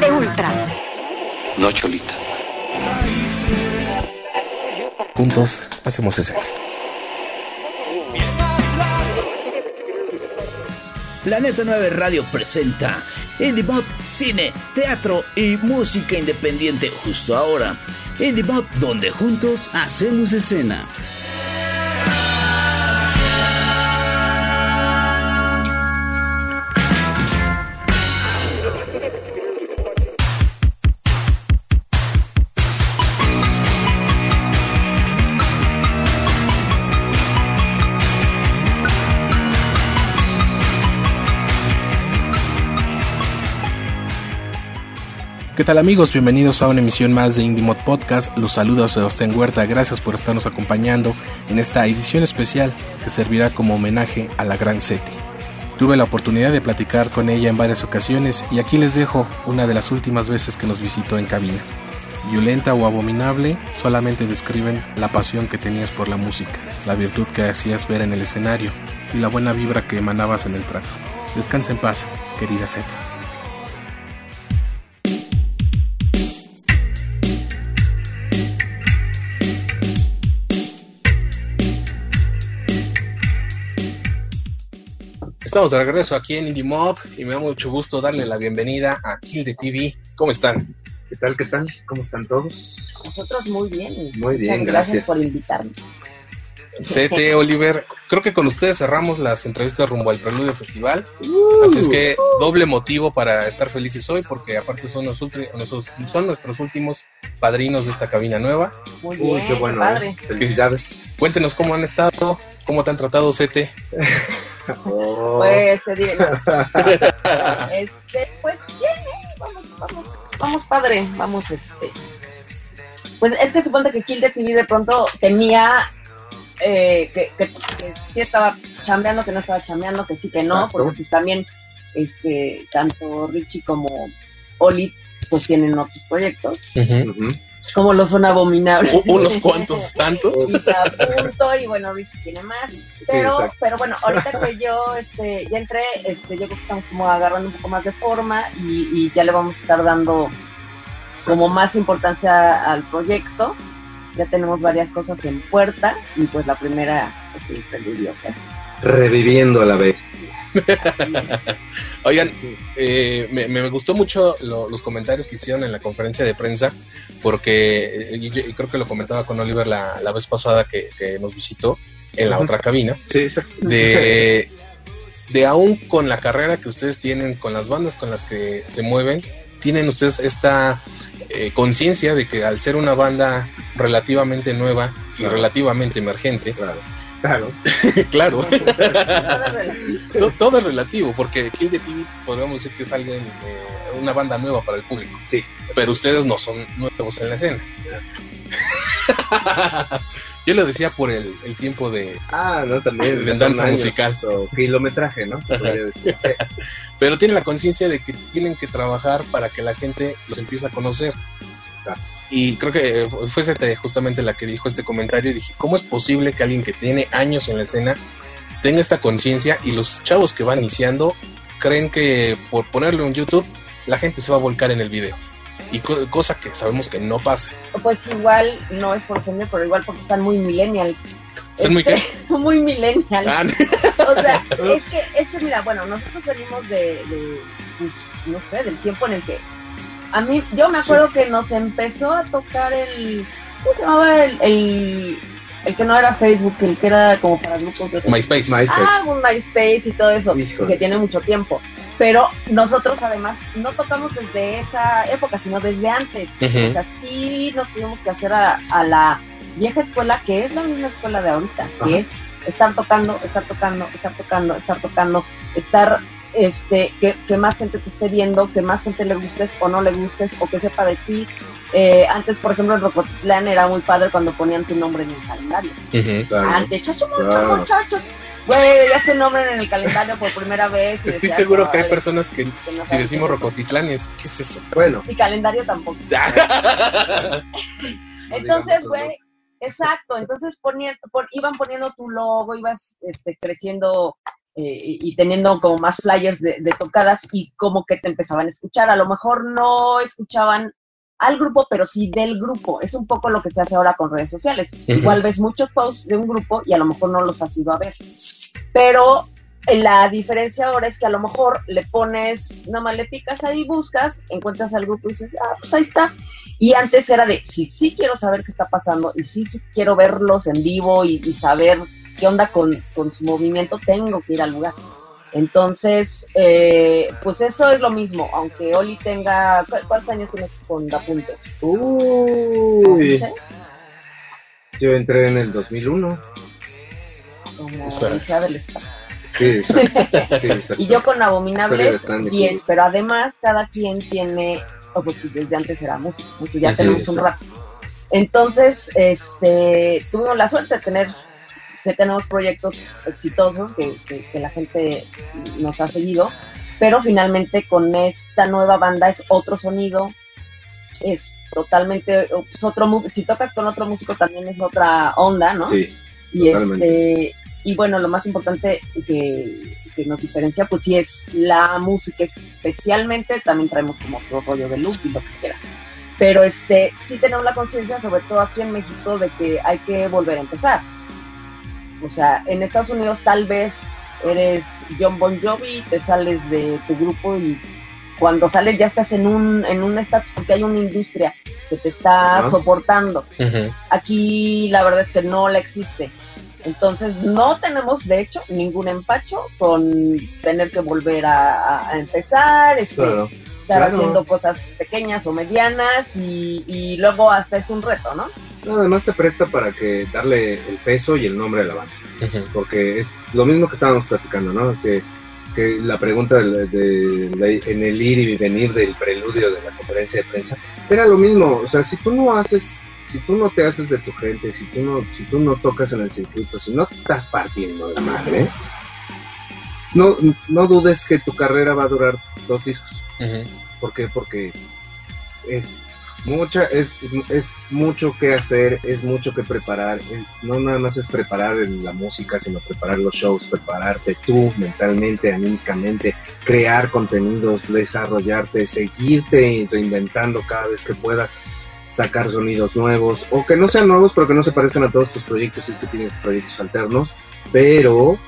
de Ultra. No, Cholita. Juntos hacemos ese. Planeta 9 Radio presenta Indie Pop, cine, teatro y música independiente justo ahora. Indie Pop, donde juntos hacemos escena. ¿Qué tal amigos? Bienvenidos a una emisión más de Indie Mod Podcast. Los saludos de Sebastián Huerta. Gracias por estarnos acompañando en esta edición especial que servirá como homenaje a la gran Seti. Tuve la oportunidad de platicar con ella en varias ocasiones y aquí les dejo una de las últimas veces que nos visitó en cabina. Violenta o abominable solamente describen la pasión que tenías por la música, la virtud que hacías ver en el escenario y la buena vibra que emanabas en el trato. Descansa en paz, querida Seti. Estamos de regreso aquí en Indie Mob y me da mucho gusto darle la bienvenida a Kill the TV. ¿Cómo están? ¿Qué tal? ¿Qué tal? ¿Cómo están todos? Nosotros muy bien. Muy bien, gracias. por invitarnos. CT Oliver, creo que con ustedes cerramos las entrevistas rumbo al Preludio Festival. Uh. Así es que doble motivo para estar felices hoy, porque aparte son, los ulti- nuestros, son nuestros últimos padrinos de esta cabina nueva. Muy bien. Uy, qué bueno, padre. ¿eh? Felicidades. Cuéntenos cómo han estado, cómo te han tratado, CT. Oh, Pues te diré. no. este, pues bien, ¿eh? vamos, vamos, vamos padre, vamos este. Pues es que suponte que Kill TV de pronto tenía eh, que, que, que sí estaba chambeando, que no estaba chambeando, que sí que no, Exacto. porque pues también este tanto Richie como Oli pues tienen otros proyectos, como lo son abominables. U- Unos cuantos tantos. y se apunto y bueno Richie tiene más pero pero bueno ahorita que yo este ya entré este yo creo que estamos como agarrando un poco más de forma y, y ya le vamos a estar dando como más importancia al proyecto. Ya tenemos varias cosas en puerta y pues la primera pues el preludio que es Reviviendo a la vez. Oigan, eh, me, me gustó mucho lo- los comentarios que hicieron en la conferencia de prensa, porque eh, yo- creo que lo comentaba con Oliver la, la vez pasada que, que nos visitó en la otra cabina, Sí, exacto. de, de aún con la carrera que ustedes tienen, con las bandas con las que se mueven, tienen ustedes esta eh, conciencia de que al ser una banda relativamente nueva y Claro. relativamente emergente, Claro. Claro. claro, Todo es relativo. To- todo es relativo, porque Kill the TV podríamos decir que es alguien, eh, una banda nueva para el público, Sí. pero ustedes no son nuevos en la escena. Yo lo decía por el, el tiempo de... Ah, no, también. De danza años musical. O kilometraje, ¿no? Se podría decir. Sí. Pero tienen la conciencia de que tienen que trabajar para que la gente los empiece a conocer. Y creo que fue justamente la que dijo este comentario y dije, ¿cómo es posible que alguien que tiene años en la escena tenga esta conciencia y los chavos que van iniciando creen que por ponerlo en YouTube la gente se va a volcar en el video? Y co- cosa que sabemos que no pasa. pues igual no es por ofender pero igual porque están muy millennials ¿Están muy qué? Muy millennials Ah, O sea, es que, es que mira, bueno, nosotros venimos de, de, pues, no sé, del tiempo en el que a mí, yo me acuerdo que nos empezó a tocar el, ¿cómo se llamaba? El, el, el que no era Facebook, el que era como para grupos de... MySpace. MySpace. Ah, un MySpace y todo eso, Híjole. que tiene mucho tiempo. Pero nosotros además no tocamos desde esa época, sino desde antes. O sea, sí nos tuvimos que hacer a, a la vieja escuela, que es la misma escuela de ahorita, que es estar tocando, estar tocando, estar tocando, estar tocando, estar, este, que, que más gente te esté viendo, que más gente le gustes o no le gustes, o que sepa de ti. Eh, antes, por ejemplo, en Rocotitlán era muy padre cuando ponían tu nombre en el calendario. Claro. Antes, chacho, muchachos, Claro. muchachos. Güey, veías tu nombre en el calendario por primera vez. y Estoy decías, seguro que hay personas que no si decimos qué es ¿qué es eso? Bueno. Mi calendario tampoco. Entonces, güey, exacto. Entonces ponían, pon- iban poniendo tu logo, ibas este, creciendo eh, y, teniendo como más flyers de, de tocadas y como que te empezaban a escuchar. A lo mejor no escuchaban al grupo, pero sí del grupo. Es un poco lo que se hace ahora con redes sociales. Ujú. Igual ves muchos posts de un grupo y a lo mejor no los has ido a ver. Pero eh, la diferencia ahora es que a lo mejor le pones, nada más le picas ahí, buscas, encuentras al grupo y dices, ah, pues ahí está. Y antes era de, sí, sí quiero saber qué está pasando y sí, sí quiero verlos en vivo y, y saber qué onda con, con su movimiento, tengo que ir al lugar. Entonces, eh, pues eso es lo mismo, aunque Oli tenga, ¿cu- ¿cuántos años tienes con Dapunto? Uy, yo entré en el 2001. Como O sea, Odisea del Espacio. Sí, exacto. Sí, exacto. Y yo con Abominables Stanley 10, Kubrick. pero además cada quien tiene, o pues desde antes era músico, ya Sí, tenemos un rato. Entonces, este, tuvimos la suerte de tener, tenemos proyectos exitosos que, que- que la gente nos ha seguido, pero finalmente con esta nueva banda es otro sonido, es totalmente, es otro, si tocas con otro músico también es otra onda, ¿no? Sí, Y Totalmente. este y bueno, lo más importante que, que nos diferencia, pues sí es la música, especialmente también traemos como otro rollo de look y lo que quieras. Pero este, sí tenemos la conciencia, sobre todo aquí en México, de que hay que volver a empezar. O sea, en Estados Unidos tal vez eres John Bon Jovi, te sales de tu grupo y cuando sales ya estás en un en un estatus porque hay una industria que te está soportando aquí la verdad es que no la existe. Entonces no tenemos de hecho ningún empacho con tener que volver a, a empezar, este, claro. estar claro. haciendo cosas pequeñas o medianas y, y luego hasta es un reto, ¿no? No, además se presta para que darle el peso y el nombre a la banda. Porque es lo mismo que estábamos platicando, ¿no? Que, que la pregunta de, de- en el ir y venir del preludio de la conferencia de prensa era lo mismo, o sea, si tú no haces, si tú no te haces de tu gente, si tú no, si tú no tocas en el circuito, si no te estás partiendo la madre, no, no dudes que tu carrera va a durar dos discos. Ujú. ¿Por qué? Porque es mucha, es, es mucho que hacer, es mucho que preparar. no nada más es preparar la música, sino preparar los shows, prepararte tú mentalmente, anímicamente, crear contenidos, desarrollarte, seguirte reinventando cada vez que puedas sacar sonidos nuevos o que no sean nuevos pero que no se parezcan a todos tus proyectos si es que tienes proyectos alternos pero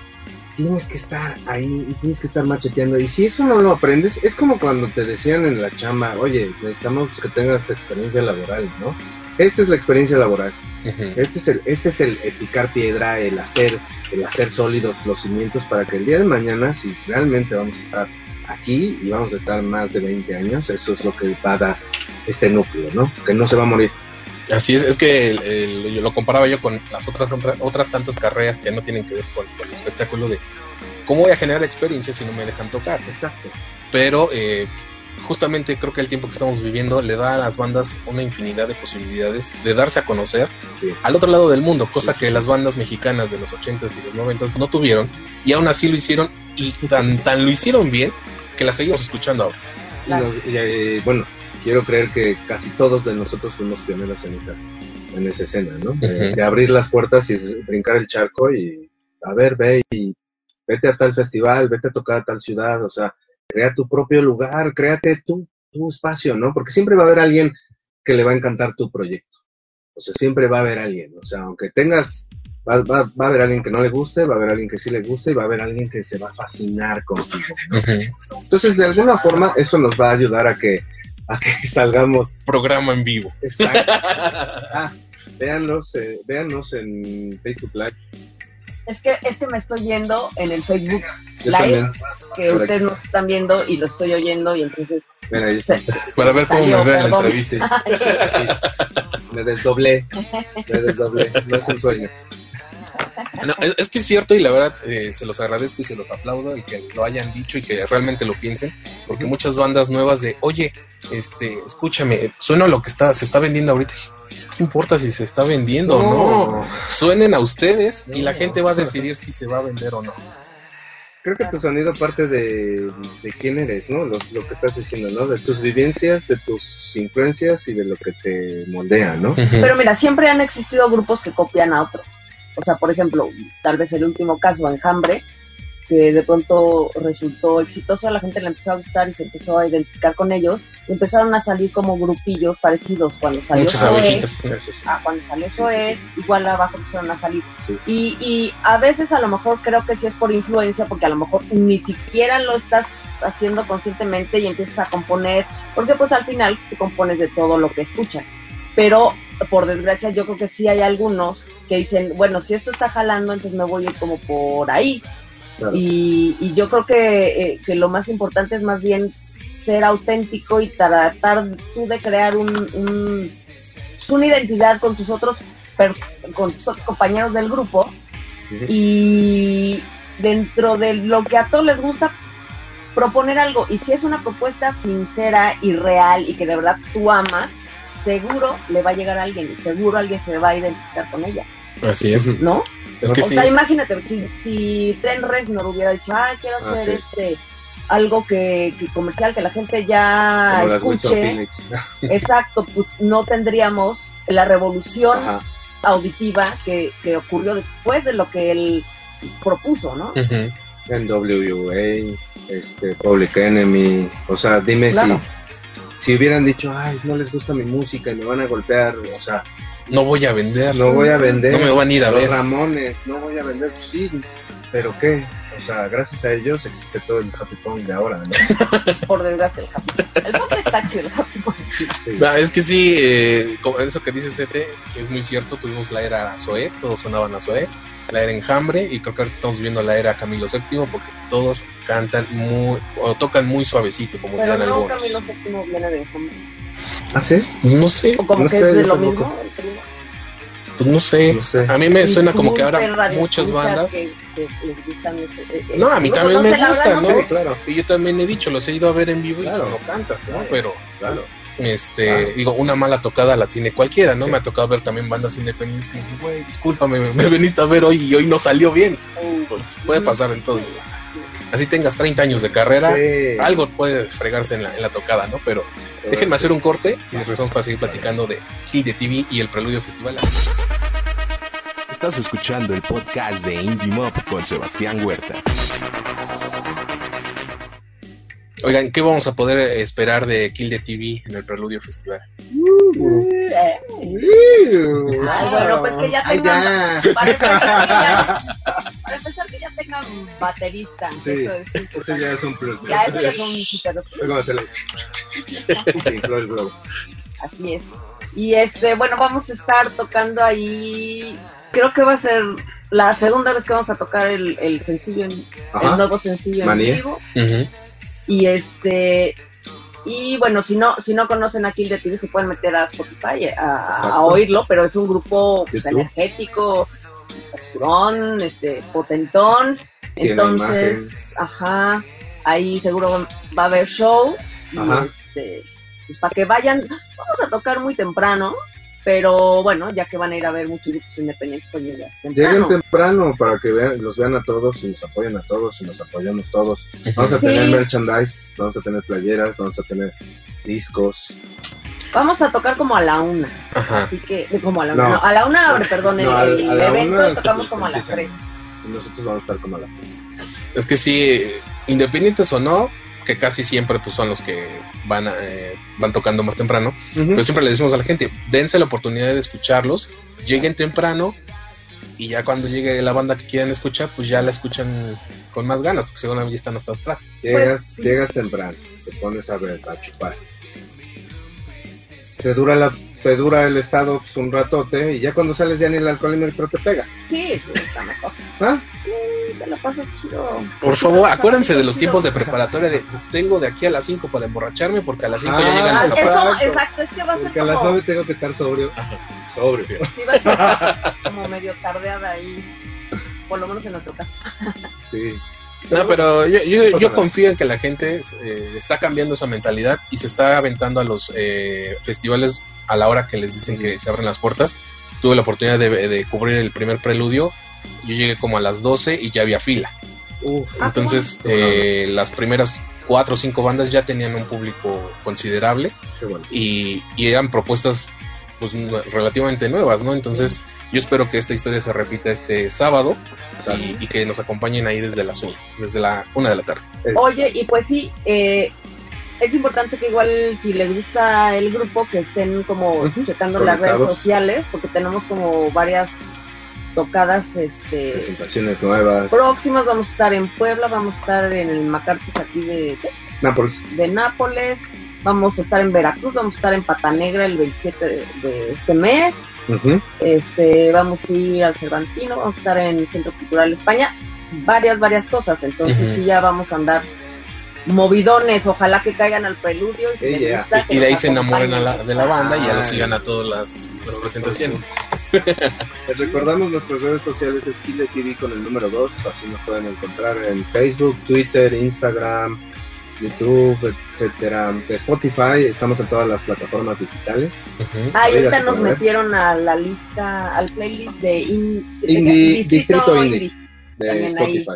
tienes que estar ahí y tienes que estar macheteando. Y si eso no lo aprendes, es como cuando te decían en la chamba, oye, necesitamos que tengas experiencia laboral, ¿no? Esta es la experiencia laboral. Este es el, este es el, el picar piedra, el hacer, el hacer sólidos los cimientos para que el día de mañana, si realmente vamos a estar aquí y vamos a estar más de 20 años, eso es lo que va a dar este núcleo, ¿no? Que no se va a morir. Así es, es que el- el- yo lo comparaba yo con las otras, otras otras tantas carreras que no tienen que ver con, con el espectáculo de cómo voy a generar experiencia si no me dejan tocar. Exacto. Pero eh, justamente creo que el tiempo que estamos viviendo le da a las bandas una infinidad de posibilidades de darse a conocer Sí. al otro lado del mundo, cosa Sí, que las bandas mexicanas de los 80s y los 90s no tuvieron y aún así lo hicieron y tan, tan lo hicieron bien que la seguimos escuchando ahora. Claro. y, eh, bueno, quiero creer que casi todos de nosotros fuimos pioneros en esa, en esa escena, ¿no? De- abrir las puertas y brincar el charco y, a ver, ve y vete a tal festival, vete a tocar a tal ciudad, o sea, crea tu propio lugar, créate tu, tu espacio, ¿no? Porque siempre va a haber alguien que le va a encantar tu proyecto. O sea, siempre va a haber alguien, o sea, aunque tengas, va, va, va a haber alguien que no le guste, va a haber alguien que sí le guste y va a haber alguien que se va a fascinar contigo, ¿no? Entonces, de alguna forma, eso nos va a ayudar a que, a que salgamos. Programa en vivo. Exacto. Ah, véanlos, eh, véannos en Facebook Live. Es que, es que me estoy yendo en el Facebook Yo Live, también. que Por ustedes aquí. nos están viendo y lo estoy oyendo y entonces... Mira, ahí se- está. Para ver cómo Salió, me veo en la entrevista. Sí. Me desdoblé. Me desdoblé. No es un sueño. No, es, es que es cierto y la verdad eh, se los agradezco y se los aplaudo el que lo hayan dicho y que realmente lo piensen, porque muchas bandas nuevas de, oye, este, escúchame, suena lo que está, se está vendiendo ahorita. ¿Qué importa si se está vendiendo o no? Suenen a ustedes y la gente va a decidir si se va a vender o no. Creo que tu sonido parte de, de quién eres, ¿no? Lo, lo que estás diciendo, ¿no? De tus vivencias, de tus influencias y de lo que te moldea, ¿no? Pero mira, siempre han existido grupos que copian a otro. O sea, por ejemplo, tal vez el último caso, Enjambre, que de pronto resultó exitoso, a la gente le empezó a gustar y se empezó a identificar con ellos, y empezaron a salir como grupillos parecidos cuando salió abejitas. ah, cuando salió Zoé, igual abajo empezaron a salir. Sí. Y, y a veces a lo mejor creo que sí es por influencia, porque a lo mejor ni siquiera lo estás haciendo conscientemente y empiezas a componer, porque pues al final tú compones de todo lo que escuchas. Pero por desgracia yo creo que sí hay algunos que dicen, bueno, si esto está jalando, entonces me voy a ir como por ahí. Claro. Y, y yo creo que, eh, que lo más importante es más bien ser auténtico y tratar tú de crear un, un- pues, una identidad con tus otros con tus otros compañeros del grupo y dentro de lo que a todos les gusta proponer algo y si es una propuesta sincera y real y que de verdad tú amas seguro le va a llegar a alguien y seguro alguien se va a identificar con ella Así es. ¿no? Es que o sí. sea, imagínate, si, si Tren Reznor hubiera dicho, ah, quiero Ah, hacer sí. este algo que, que comercial, que la gente ya Como escuche, exacto, pues no tendríamos la revolución Ajá. auditiva que, que ocurrió después de lo que él propuso, ¿no? Ujú. NWA, este, Public Enemy, o sea, dime Claro. si, si hubieran dicho, ay, no les gusta mi música y me van a golpear, o sea, No voy a vender. no voy a vender. No me van a ir a Los ver. Ramones, no voy a vender, pues sí, pero qué, o sea, gracias a ellos existe todo el happy punk de ahora, ¿no? Por desgracia, el Happy. El pop está chido, el Happy. Sí. Ah, es que sí, eh, como eso que dice Sete, es muy cierto, tuvimos la era Zoé, todos sonaban a Zoé, la era Enjambre, y creo que ahorita estamos viviendo la era Camilo VII, porque todos cantan muy, o tocan muy suavecito, como Pero dirán no, algunos. Camilo Séptimo viene de Enjambre. ¿Ah, sí? No sé, O como No que sé, es de lo tampoco. mismo. el primo. Pues no sé. No sé. A mí me suena como que ahora muchas bandas. Que, que les gustan ese- eh, eh, No, a mí también me gusta, ¿no? sé. Sí, claro, Y yo también he dicho, los he ido a ver en vivo Claro. y no cantas, ¿no? Claro. Pero, claro. este, digo, una mala tocada la tiene cualquiera, ¿no? Sí. Me ha tocado ver también bandas independientes que dicen, güey, discúlpame, me, me viniste a ver hoy y hoy no salió bien. Pues puede pasar entonces. Así tengas 30 años de carrera, Sí. algo puede fregarse en la, en la tocada, ¿no? Pero déjenme hacer un corte y regresamos para seguir platicando de Kill de TV y el Preludio Festival. Estás escuchando el podcast de Indie Mob con Sebastián Huerta. Oigan, ¿qué vamos a poder esperar de Kill de TV en el Preludio Festival? Eh, Ay, bueno, pues que ya Ay, tengan- ya. Baterista. Sí, eso es ese ya es un plus. Ya, eso ya es un Sí. Así es. Y este, bueno, vamos a estar tocando ahí. Creo que va a ser la segunda vez que vamos a tocar el, el sencillo, en- el nuevo sencillo Manía. en vivo. Y este, y bueno, si no, si no conocen a Kill the TV, se pueden meter a Spotify a, a oírlo, pero es un grupo pues, energético, oscurón, este, potentón. Entonces, ajá, ahí seguro va a haber show. Y este, pues para que vayan, vamos a tocar muy temprano, pero bueno, ya que van a ir a ver muchos grupos independientes, pues Lleguen temprano. temprano para que vean, los vean a todos y nos apoyen a todos y nos apoyamos todos. Vamos a Sí. tener merchandise, vamos a tener playeras, vamos a tener discos. Vamos a tocar como a la una. Ajá. Así que, como a la una. No. No, a la una, abre, perdón, el, No, el evento una tocamos como a las tres. nosotros vamos a estar como a las tres. Es que sí, independientes o no, que casi siempre pues son los que van a, eh, van tocando más temprano, pero siempre le decimos a la gente, dense la oportunidad de escucharlos, lleguen temprano y ya cuando llegue la banda que quieran escuchar, pues ya la escuchan con más ganas, porque seguramente ya están hasta atrás. Llegas, Pues, sí. llegas temprano, te pones a ver, a chupar. Te dura la te dura el estado pues, un ratote y ya cuando sales ya ni el alcohol ni el te pega. Sí, sí, está mejor. ¿Ah? Sí, te la pasas chido. Por favor, acuérdense de los tiempos de preparatoria de tengo de aquí a las 5 para emborracharme porque a las 5 ya Ah, llegan Ah, los Exacto. papás. eso, exacto, es que va a ser Porque a las como, nueve tengo que estar sobrio. Ajá. Sobrio. sí, va a ser como medio tardeada ahí, por lo menos en nuestro caso. Sí. No, pero yo, yo, confío en que la gente eh, está cambiando esa mentalidad y se está aventando a los eh, festivales a la hora que les dicen que se abren las puertas. Tuve la oportunidad de, de cubrir el primer preludio. Yo llegué como a las 12 y ya había fila. Uf. Ah, Entonces, bueno. eh, las primeras cuatro o cinco bandas ya tenían un público considerable bueno. y, y eran propuestas pues, relativamente nuevas, ¿no? Entonces, yo espero que esta historia se repita este sábado y, y que nos acompañen ahí desde las una, desde la una de la tarde. Oye, y pues sí, eh, es importante que igual si les gusta el grupo, que estén como checando las redes sociales, porque tenemos como varias tocadas este presentaciones nuevas. próximas. Vamos a estar en Puebla, vamos a estar en el Macartes aquí de, Nápoles. de Nápoles, vamos a estar en Veracruz, vamos a estar en Pata Negra el 27 de, de este mes. Ujú. este vamos a ir al Cervantino, vamos a estar en el Centro Cultural España, varias, varias cosas, entonces sí ya vamos a andar movidones, ojalá que caigan al preludio y, si gusta, de ahí se enamoren a la- de la banda y ya lo Ah. sigan a todas las, las presentaciones. Les recordamos nuestras redes sociales es Kile TV con el número 2, así nos pueden encontrar en Facebook, Twitter, Instagram, YouTube, etcétera, Spotify, estamos en todas las plataformas digitales. Ah, y ahorita Oiga, nos metieron a la lista, al playlist de in- Indie- Distrito Indie. de También. Spotify.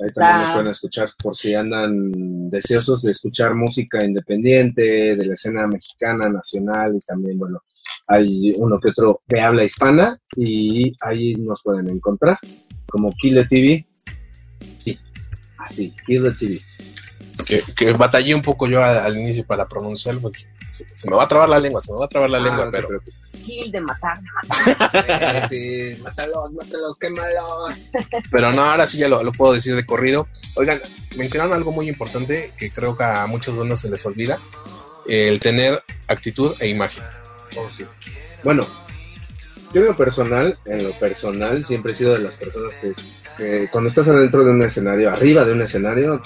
Ahí, también nos pueden escuchar por si andan deseosos de escuchar música independiente de la escena mexicana, nacional y también, bueno, hay uno que otro de habla hispana y ahí nos pueden encontrar como Kile TV. Sí, así, Kile TV. Que, que batallé un poco yo al, al inicio para pronunciarlo porque se, se me va a trabar la lengua, se me va a trabar la Ah, lengua, no pero preocupes. Kill de matar, de matar. Sí, mátalos, mátalos, quémalos. pero no, ahora sí ya lo, lo puedo decir de corrido. Oigan, mencionaron algo muy importante que creo que a muchas bandas se les olvida, el tener actitud e imagen. Oh, sí. Bueno, yo en lo personal, en lo personal, siempre he sido de las personas que, que cuando estás adentro de un escenario, arriba de un escenario,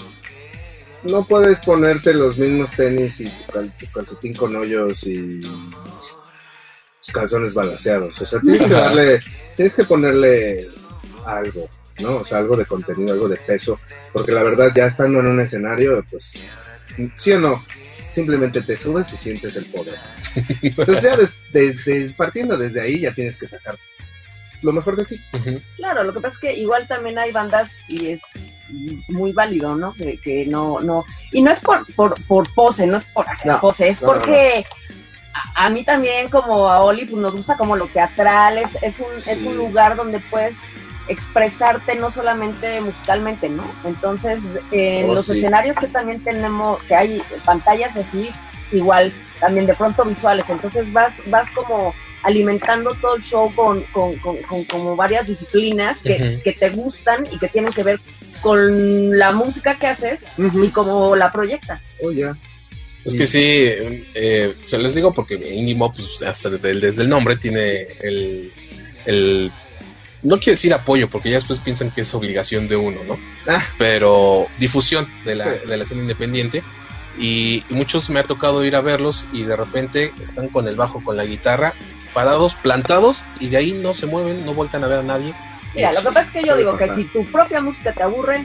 no puedes ponerte los mismos tenis y tu, cal- tu calcetín con hoyos y tus calzones balanceados. O sea, tienes que darle, tienes que ponerle algo, ¿no? O sea, algo de contenido, algo de peso, porque la verdad ya estando en un escenario, pues, sí o no, simplemente te subes y sientes el poder. Entonces ya des- de- de- partiendo desde ahí ya tienes que sacar lo mejor de ti. Claro, lo que pasa es que igual también hay bandas y es muy válido, ¿no? Que, que no, no, y no es por, por, por pose, no es por hacer No, pose, es no, no, porque A, a mí también como a Oli pues nos gusta como lo teatral, es, es un, es un lugar donde puedes expresarte no solamente musicalmente, ¿no? Entonces, en Oh, los sí. escenarios que también tenemos, que hay pantallas así, igual, también de pronto visuales, entonces vas, vas como alimentando todo el show con, con, con, con como varias disciplinas que, que te gustan y que tienen que ver con la música que haces y cómo la proyectas. Oh. Es que sí, eh, se les digo porque Indie Mob, pues, hasta desde el, desde el nombre, tiene el, el. No quiero decir apoyo, porque ya después piensan que es obligación de uno, ¿no? Ah. Pero difusión de la, Sí. de la escena independiente. Y, y muchos me ha tocado ir a verlos y de repente están con el bajo, con la guitarra, parados, plantados, y de ahí no se mueven, no vueltan a ver a nadie. Mira, lo que pasa es que yo digo que pasar. si tu propia música te aburre,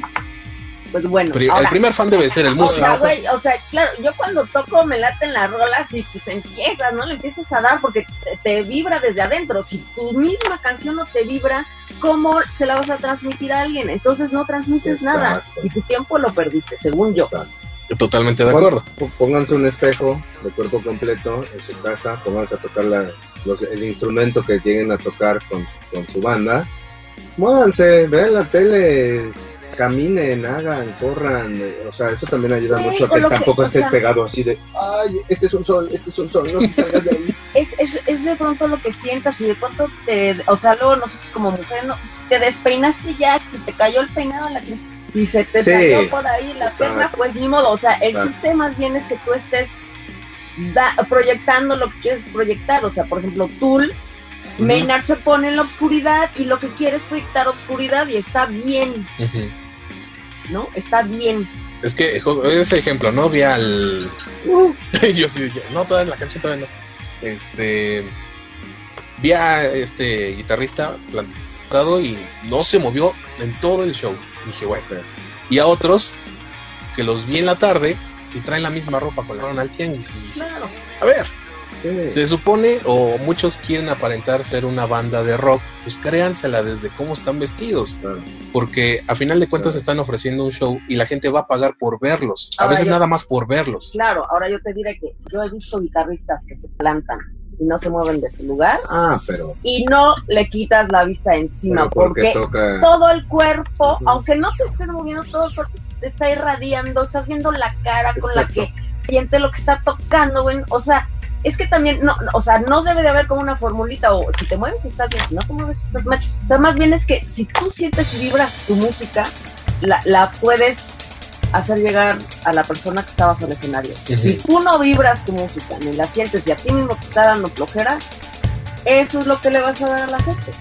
pues bueno. Pri- ahora, el primer fan debe ser el O músico. sea, güey, o sea, claro, yo cuando toco me laten las rolas y pues empiezas, ¿no? Le empiezas a dar porque te, te vibra desde adentro. Si tu misma canción no te vibra, ¿cómo se la vas a transmitir a alguien? Entonces no transmites nada Exacto. y tu tiempo lo perdiste, según yo. Exacto. Totalmente de acuerdo. Pónganse un espejo de cuerpo completo en su casa, pónganse a tocar la- los- el instrumento que lleguen a tocar con, con su banda. Muévanse, vean la tele, caminen, hagan, corran. O sea, eso también ayuda Sí, mucho a que tampoco estés sea- pegado así de, ay, este es un sol, este es un sol, no te salgas de ahí. Es, es, es de pronto lo que sientas y de pronto te, o sea, luego nosotros como mujeres, no, si te despeinaste ya, si te cayó el peinado, la si se te Sí, salió por ahí la exacto. pierna, pues ni modo, o sea, el Exacto. chiste más bien es que tú estés da- proyectando lo que quieres proyectar, o sea, por ejemplo, Tool, Ujú. Maynard se pone en la oscuridad y lo que quiere es proyectar oscuridad y está bien. ¿no? Está bien. Es que ese ejemplo, ¿no? Vi al. yo sí no, todavía la canción todavía no. Este. Vi a este guitarrista plantado y no se movió en todo el show. Dije, bueno. Y a otros que los vi en la tarde y traen la misma ropa con la fueron al tianguis. Y Claro. a ver, Sí. se supone, o muchos quieren aparentar ser una banda de rock, pues créansela desde cómo están vestidos. Claro. Porque a final de cuentas Claro. están ofreciendo un show y la gente va a pagar por verlos. A Ahora veces yo- nada más por verlos. Claro, ahora yo te diré que yo he visto guitarristas que se plantan y no se mueven de su lugar. Ah, pero. Y no le quitas la vista encima, porque, porque toca. todo el cuerpo, aunque no te estés moviendo, todo el cuerpo te está irradiando, estás viendo la cara con la que siente lo que está tocando, güey. O sea, es que también, no, no, o sea, no debe de haber como una formulita, o si te mueves estás bien, si no te mueves estás mal. O sea, más bien es que si tú sientes y vibras tu música, la, la puedes hacer llegar a la persona que está bajo el escenario. Si tú no vibras tu música, ni la sientes y a ti mismo te está dando flojera, eso es lo que le vas a dar a la gente.